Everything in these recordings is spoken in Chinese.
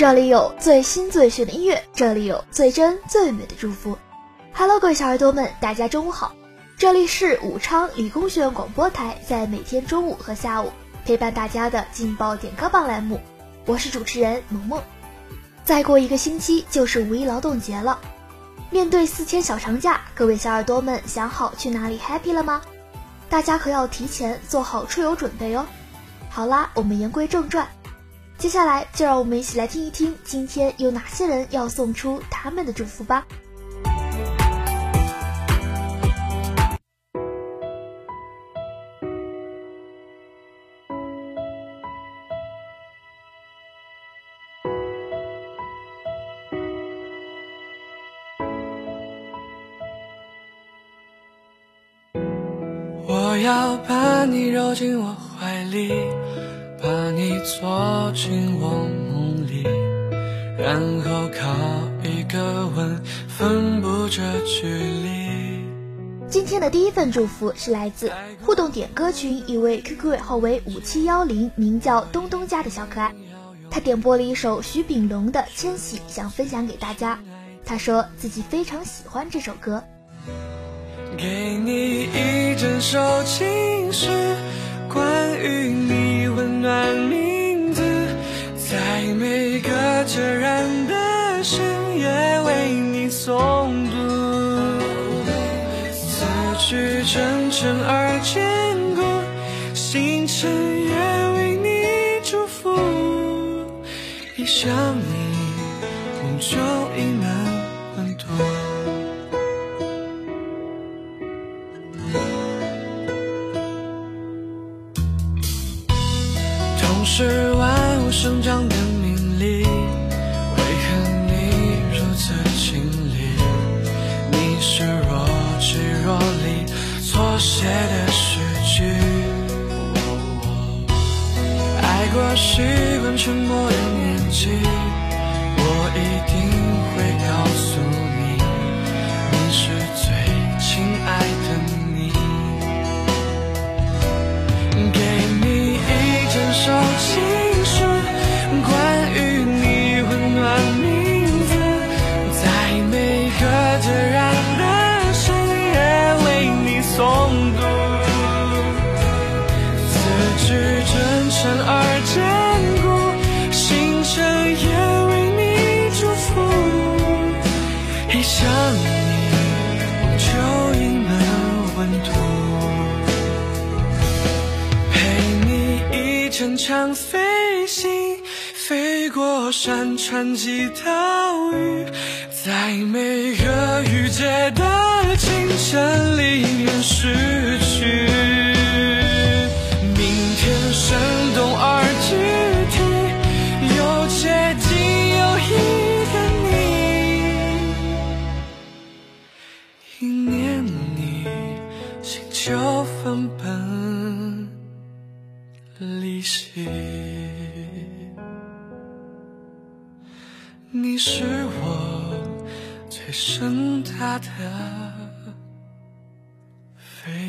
这里有最新最炫的音乐，这里有最真最美的祝福。Hello，各位小耳朵们，大家中午好！这里是武昌理工学院广播台，在每天中午和下午陪伴大家的劲爆点歌榜栏目，我是主持人萌萌。再过一个星期就是五一劳动节了，面对四天小长假，各位小耳朵们想好去哪里 happy 了吗？大家可要提前做好出游准备哦。好啦，我们言归正传。接下来就让我们一起来听一听，今天有哪些人要送出他们的祝福吧。我要把你揉进我怀里。把你坐进我梦里，然后靠一个吻分布这距离。今天的第一份祝福是来自互动点歌群一位 QQ 尾号为五七幺零，名叫东东家的小可爱。他点播了一首徐秉龙的《千玺》，想分享给大家。他说自己非常喜欢这首歌。给你一整首情诗，关于你。暖名字，在每个孑然的深夜为你诵读，字句真诚而坚固，星辰也为你祝福。一想你总是万物生长的命理，为何你如此清丽？你是若即若离错写的诗句。爱过习惯沉默的年纪，山川几条鱼，在每个雨季的清晨里面失去。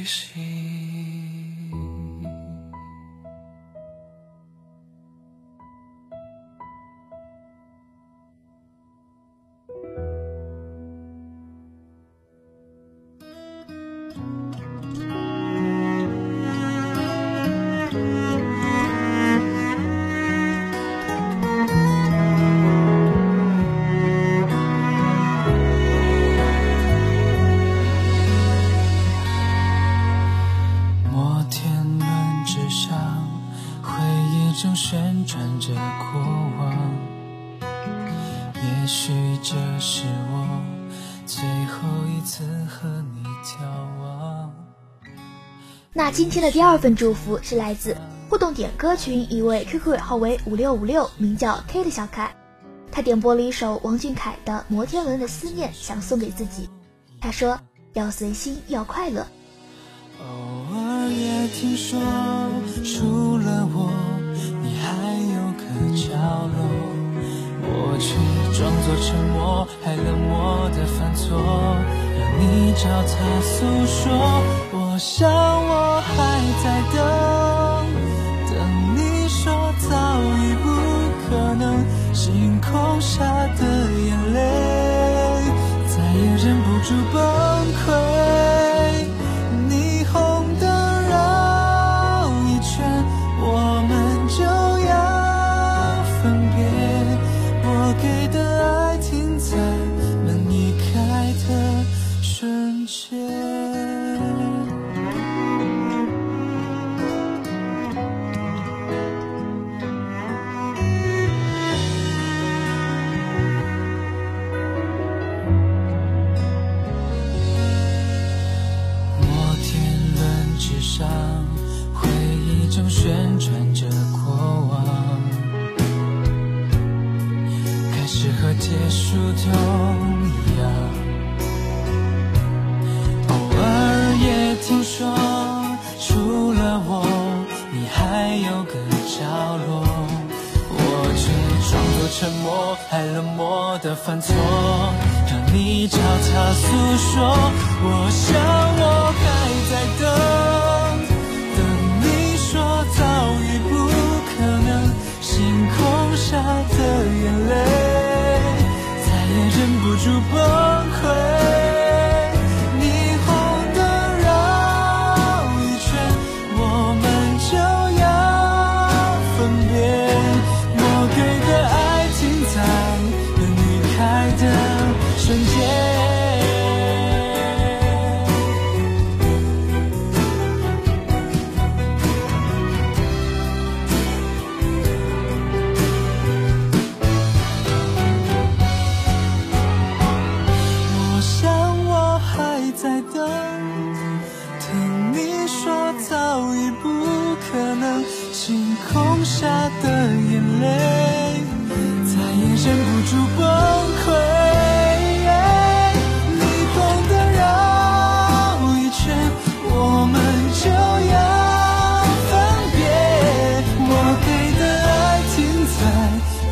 旅行今天的第二份祝福是来自互动点歌群一位 QQ 尾号为五六五六，名叫 K 的小可爱。他点播了一首王俊凯的《摩天轮的思念》，想送给自己。他说要随心，要快乐。偶尔也听说，除了我，你还有个角落，我却装作沉默，还冷漠的犯错，让你找他诉说。我想，我还在等，等你说早已不可能。星空下的眼泪，再也忍不住崩溃。霓虹灯绕一圈，我们就要分别。我给的爱停在门一开的瞬间。正旋转着过往开始和结束都一样偶尔也听说除了我你还有个角落我却装作沉默还冷漠的犯错让你找他诉说我想我还在等的空下的眼泪再也忍不住崩溃，你懂得绕一圈，我们就要分别，我给的爱停在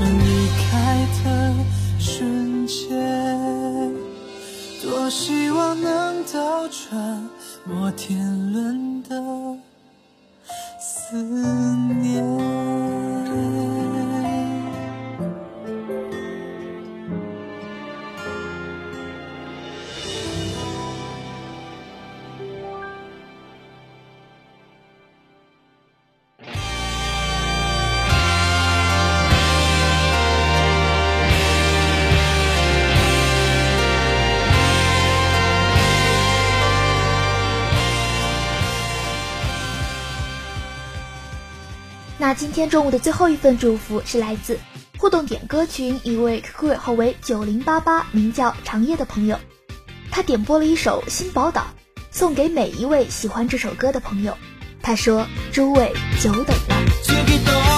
离开的瞬间，多希望能倒转摩天轮的。思念。今天中午的最后一份祝福是来自互动点歌群一位 QQ 尾号为九零八八，名叫长夜的朋友，他点播了一首《新宝岛》，送给每一位喜欢这首歌的朋友。他说：“诸位久等了。”「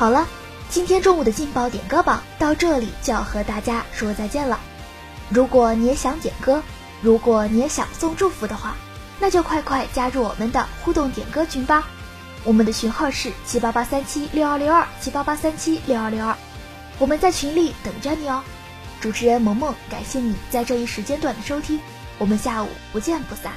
好了，今天中午的劲爆点歌榜到这里就要和大家说再见了。如果你也想点歌，如果你也想送祝福的话，那就快快加入我们的互动点歌群吧。我们的群号是七八八三七六二六二七八八三七六二六二，我们在群里等着你哦。主持人萌萌，感谢你在这一时间段的收听，我们下午不见不散。